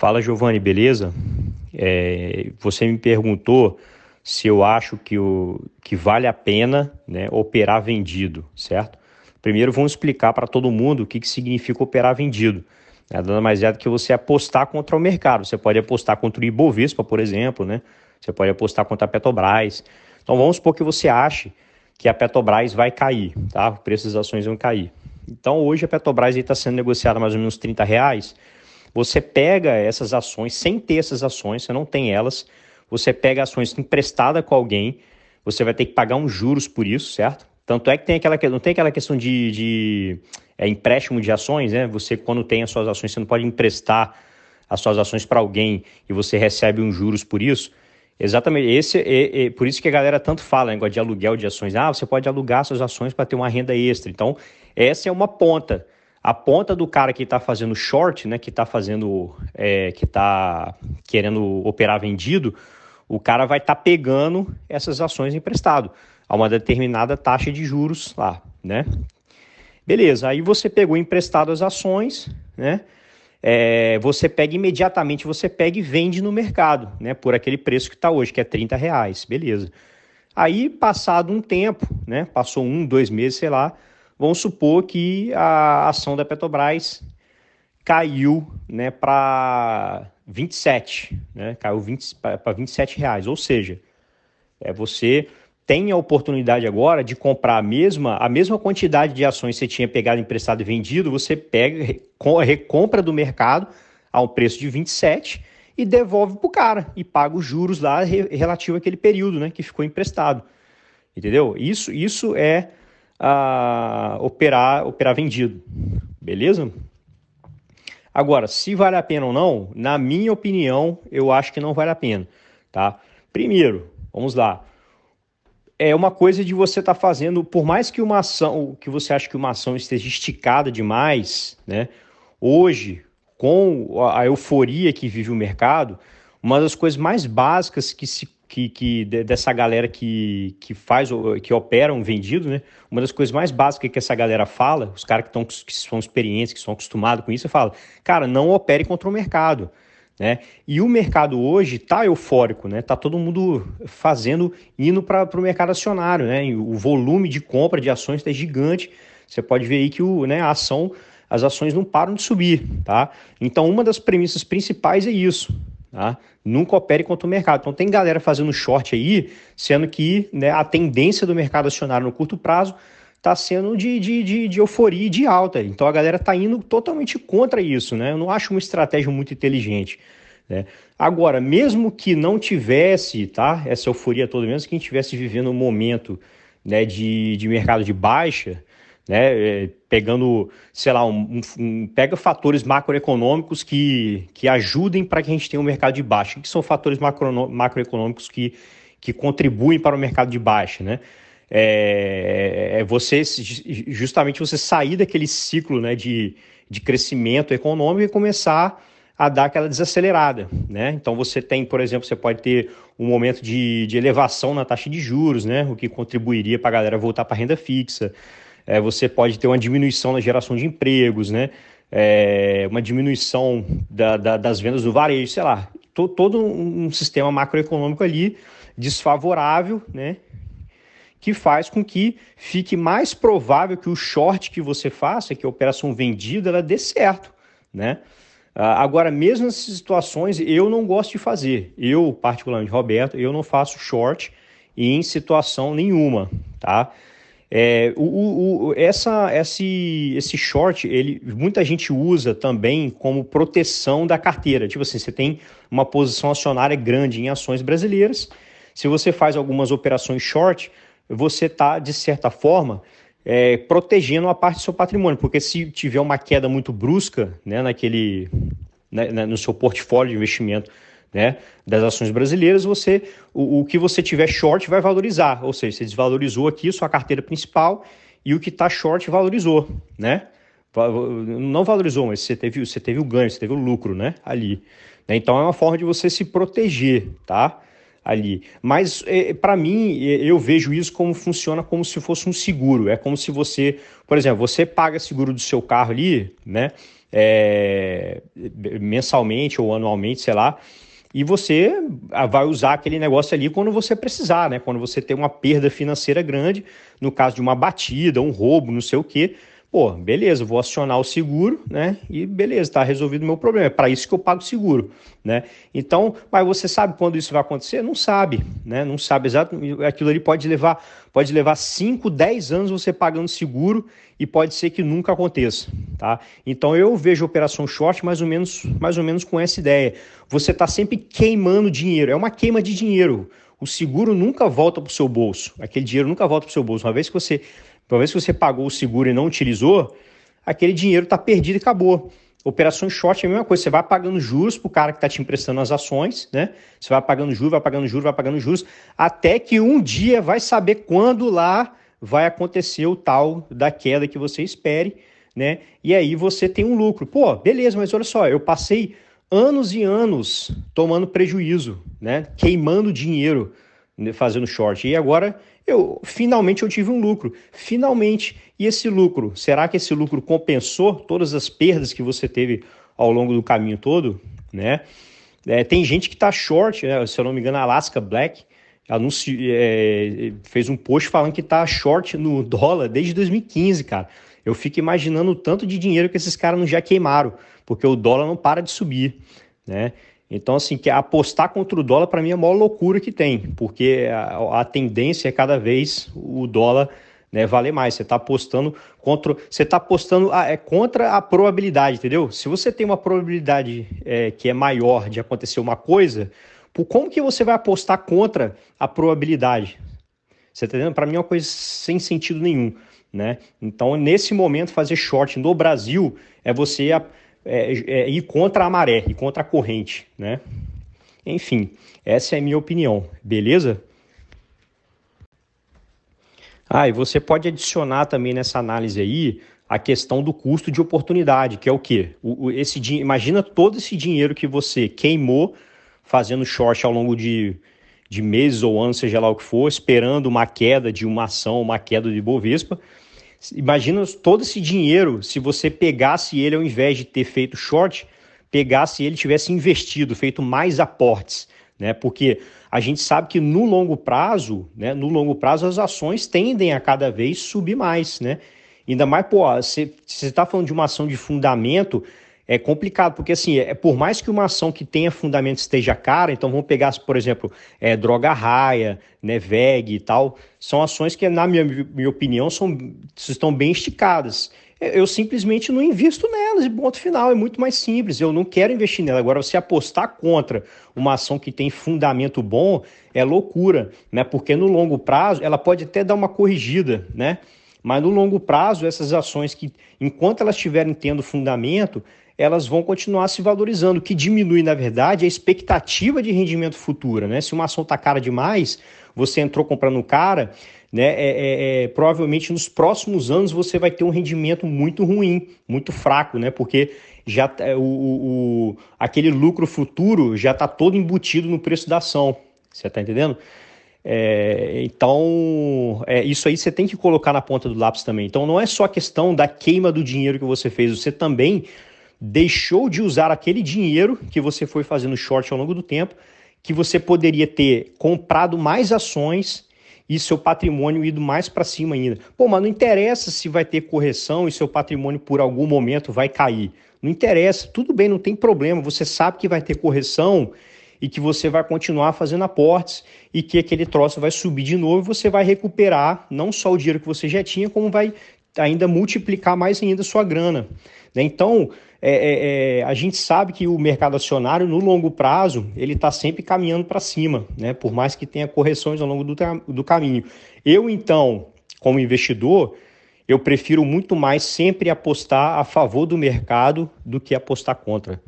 Fala Giovanni, beleza? É, você me perguntou se eu acho que, o, que vale a pena né, operar vendido, certo? Primeiro vamos explicar para todo mundo o que, que significa operar vendido. Nada mais é do que você apostar contra o mercado. Você pode apostar contra o Ibovespa, por exemplo, né? Você pode apostar contra a Petrobras. Então vamos supor que você ache que a Petrobras vai cair, tá? O preço das ações vão cair. Então hoje a Petrobras está sendo negociada mais ou menos 30 reais. Você pega essas ações sem ter essas ações, você não tem elas. Você pega ações emprestadas com alguém, você vai ter que pagar uns juros por isso, certo? Tanto é que tem aquela, não tem aquela questão de, de é, empréstimo de ações, né? Você, quando tem as suas ações, você não pode emprestar as suas ações para alguém e você recebe uns juros por isso. Exatamente, esse é, é, por isso que a galera tanto fala, negócio de aluguel de ações. Ah, você pode alugar suas ações para ter uma renda extra. Então, essa é uma ponta. A ponta do cara que está fazendo short, né, que está fazendo, é, que está querendo operar vendido, o cara vai estar tá pegando essas ações emprestado a uma determinada taxa de juros lá, né? Beleza, aí você pegou emprestado as ações, né? É, você pega imediatamente, você pega e vende no mercado, né? Por aquele preço que está hoje, que é 30 reais, beleza. Aí, passado um tempo, né? Passou um, dois meses, sei lá, vamos supor que a ação da Petrobras caiu né, para 27, né, caiu para 27 reais, ou seja, é, você tem a oportunidade agora de comprar a mesma, a mesma quantidade de ações que você tinha pegado emprestado e vendido, você pega, recompra do mercado a um preço de 27 e devolve para o cara e paga os juros lá relativo àquele período né, que ficou emprestado. Entendeu? Isso, isso é a operar, operar vendido. Beleza? Agora, se vale a pena ou não, na minha opinião, eu acho que não vale a pena, tá? Primeiro, vamos lá. É uma coisa de você estar tá fazendo, por mais que uma ação, que você acha que uma ação esteja esticada demais, né? Hoje, com a euforia que vive o mercado, uma das coisas mais básicas que se que, que dessa galera que, que faz, que opera um vendido, né? Uma das coisas mais básicas que essa galera fala, os caras que, que são experientes, que são acostumados com isso, fala, cara, não opere contra o mercado. Né? E o mercado hoje está eufórico, né? Tá todo mundo fazendo, indo para o mercado acionário, né? O volume de compra de ações está gigante. Você pode ver aí que o, né, a ação, as ações não param de subir, tá? Então, uma das premissas principais é isso. Tá? Nunca opere contra o mercado. Então tem galera fazendo short aí, sendo que né, a tendência do mercado acionário no curto prazo está sendo de, de, de, de, euforia e de alta. Então a galera está indo totalmente contra isso. Né? Eu não acho uma estratégia muito inteligente. Né? Agora, mesmo que não tivesse tá, essa euforia toda, mesmo que a gente estivesse vivendo um momento né, de, de mercado de baixa, né, é, pegando, sei lá, um, um, pega fatores macroeconômicos que, que ajudem para que a gente tenha um mercado de baixa. O que são fatores macro, macroeconômicos que, que contribuem para o mercado de baixa, né? É, é você justamente você sair daquele ciclo né, de, de crescimento econômico e começar a dar aquela desacelerada, né? Então você tem, por exemplo, você pode ter um momento de, de elevação na taxa de juros, né? O que contribuiria para a galera voltar para a renda fixa é, você pode ter uma diminuição na geração de empregos, né? É, uma diminuição da, da, das vendas do varejo, sei lá, to, todo um sistema macroeconômico ali desfavorável, né? Que faz com que fique mais provável que o short que você faça, que a operação vendida, ela dê certo, né? Ah, agora, mesmo nessas situações, eu não gosto de fazer. Eu, particularmente, Roberto, eu não faço short em situação nenhuma, tá? É, o, o, essa, esse, esse short, ele, muita gente usa também como proteção da carteira. Tipo assim, você tem uma posição acionária grande em ações brasileiras. Se você faz algumas operações short, você está, de certa forma, é, protegendo a parte do seu patrimônio. Porque se tiver uma queda muito brusca né, naquele, né, no seu portfólio de investimento né, das ações brasileiras, você o, o, que você tiver short vai valorizar, ou seja, você desvalorizou aqui sua carteira principal e o que está short valorizou, né? Não valorizou, mas você teve, você teve o ganho, você teve o lucro, né? Ali. Né? Então é uma forma de você se proteger, tá? ali. Mas é, para mim, eu vejo isso como funciona como se fosse um seguro. É como se você, por exemplo, você paga seguro do seu carro ali, né? É, mensalmente ou anualmente, sei lá, e você vai usar aquele negócio ali quando você precisar, né? Quando você tem uma perda financeira grande, no caso de uma batida, um roubo, não sei o quê, Pô, beleza, vou acionar o seguro, né? E beleza, está resolvido o meu problema. É para isso que eu pago seguro, né? Então, mas você sabe quando isso vai acontecer? Não sabe, né? Não sabe exato. Aquilo ali pode levar, pode levar 5, 10 anos você pagando seguro e pode ser que nunca aconteça, tá? Então eu vejo operação short mais ou menos, mais ou menos com essa ideia. Você está sempre queimando dinheiro, é uma queima de dinheiro. O seguro nunca volta para o seu bolso. Aquele dinheiro nunca volta para o seu bolso. Uma vez que você uma vez que você pagou o seguro e não utilizou, aquele dinheiro está perdido e acabou. Operações short é a mesma coisa, você vai pagando juros para o cara que está te emprestando as ações, né? Você vai pagando juros, vai pagando juros, vai pagando juros, até que um dia vai saber quando lá vai acontecer o tal da queda que você espere, né? E aí você tem um lucro. Pô, beleza, mas olha só, eu passei anos e anos tomando prejuízo, né? Queimando dinheiro fazendo short. E agora eu finalmente eu tive um lucro, finalmente. E esse lucro, será que esse lucro compensou todas as perdas que você teve ao longo do caminho todo, né? É, tem gente que está short, né? se eu não me engano, a Alaska Black anuncio, é, fez um post falando que está short no dólar desde 2015, cara. Eu fico imaginando o tanto de dinheiro que esses caras não já queimaram, porque o dólar não para de subir, né? Então, assim, que apostar contra o dólar para mim é a maior loucura que tem, porque a, a tendência é cada vez o dólar né, valer mais. Você está apostando contra. Você está apostando a, é contra a probabilidade, entendeu? Se você tem uma probabilidade é, que é maior de acontecer uma coisa, por como que você vai apostar contra a probabilidade? Você está entendendo? Para mim é uma coisa sem sentido nenhum. Né? Então, nesse momento, fazer short no Brasil é você é, é, ir contra a maré, ir contra a corrente, né? Enfim, essa é a minha opinião, beleza? Ah, e você pode adicionar também nessa análise aí a questão do custo de oportunidade, que é o quê? O, o, esse, imagina todo esse dinheiro que você queimou fazendo short ao longo de, de meses ou anos, seja lá o que for, esperando uma queda de uma ação, uma queda de Bovespa, Imagina todo esse dinheiro, se você pegasse ele ao invés de ter feito short, pegasse ele tivesse investido, feito mais aportes, né? Porque a gente sabe que no longo prazo, né, no longo prazo as ações tendem a cada vez subir mais, né? Ainda mais, pô, você está falando de uma ação de fundamento, é complicado, porque assim, é, por mais que uma ação que tenha fundamento esteja cara, então vamos pegar, por exemplo, é, droga raia, né, VEG e tal, são ações que, na minha, minha opinião, são, estão bem esticadas. Eu simplesmente não invisto nelas, e ponto final, é muito mais simples. Eu não quero investir nela. Agora, você apostar contra uma ação que tem fundamento bom é loucura, né? Porque no longo prazo ela pode até dar uma corrigida, né? Mas no longo prazo, essas ações que, enquanto elas estiverem tendo fundamento, elas vão continuar se valorizando, que diminui, na verdade, a expectativa de rendimento futura. Né? Se uma ação está cara demais, você entrou comprando cara, né? É, é, é, provavelmente nos próximos anos você vai ter um rendimento muito ruim, muito fraco, né? Porque já tá, o, o aquele lucro futuro já está todo embutido no preço da ação. Você está entendendo? É, então, é, isso aí você tem que colocar na ponta do lápis também. Então, não é só a questão da queima do dinheiro que você fez, você também deixou de usar aquele dinheiro que você foi fazendo short ao longo do tempo, que você poderia ter comprado mais ações e seu patrimônio ido mais para cima ainda. Pô, mas não interessa se vai ter correção e seu patrimônio por algum momento vai cair. Não interessa, tudo bem, não tem problema. Você sabe que vai ter correção e que você vai continuar fazendo aportes e que aquele troço vai subir de novo e você vai recuperar não só o dinheiro que você já tinha, como vai ainda multiplicar mais ainda a sua grana. Né? Então, é, é, a gente sabe que o mercado acionário, no longo prazo, ele está sempre caminhando para cima, né? por mais que tenha correções ao longo do, do caminho. Eu, então, como investidor, eu prefiro muito mais sempre apostar a favor do mercado do que apostar contra.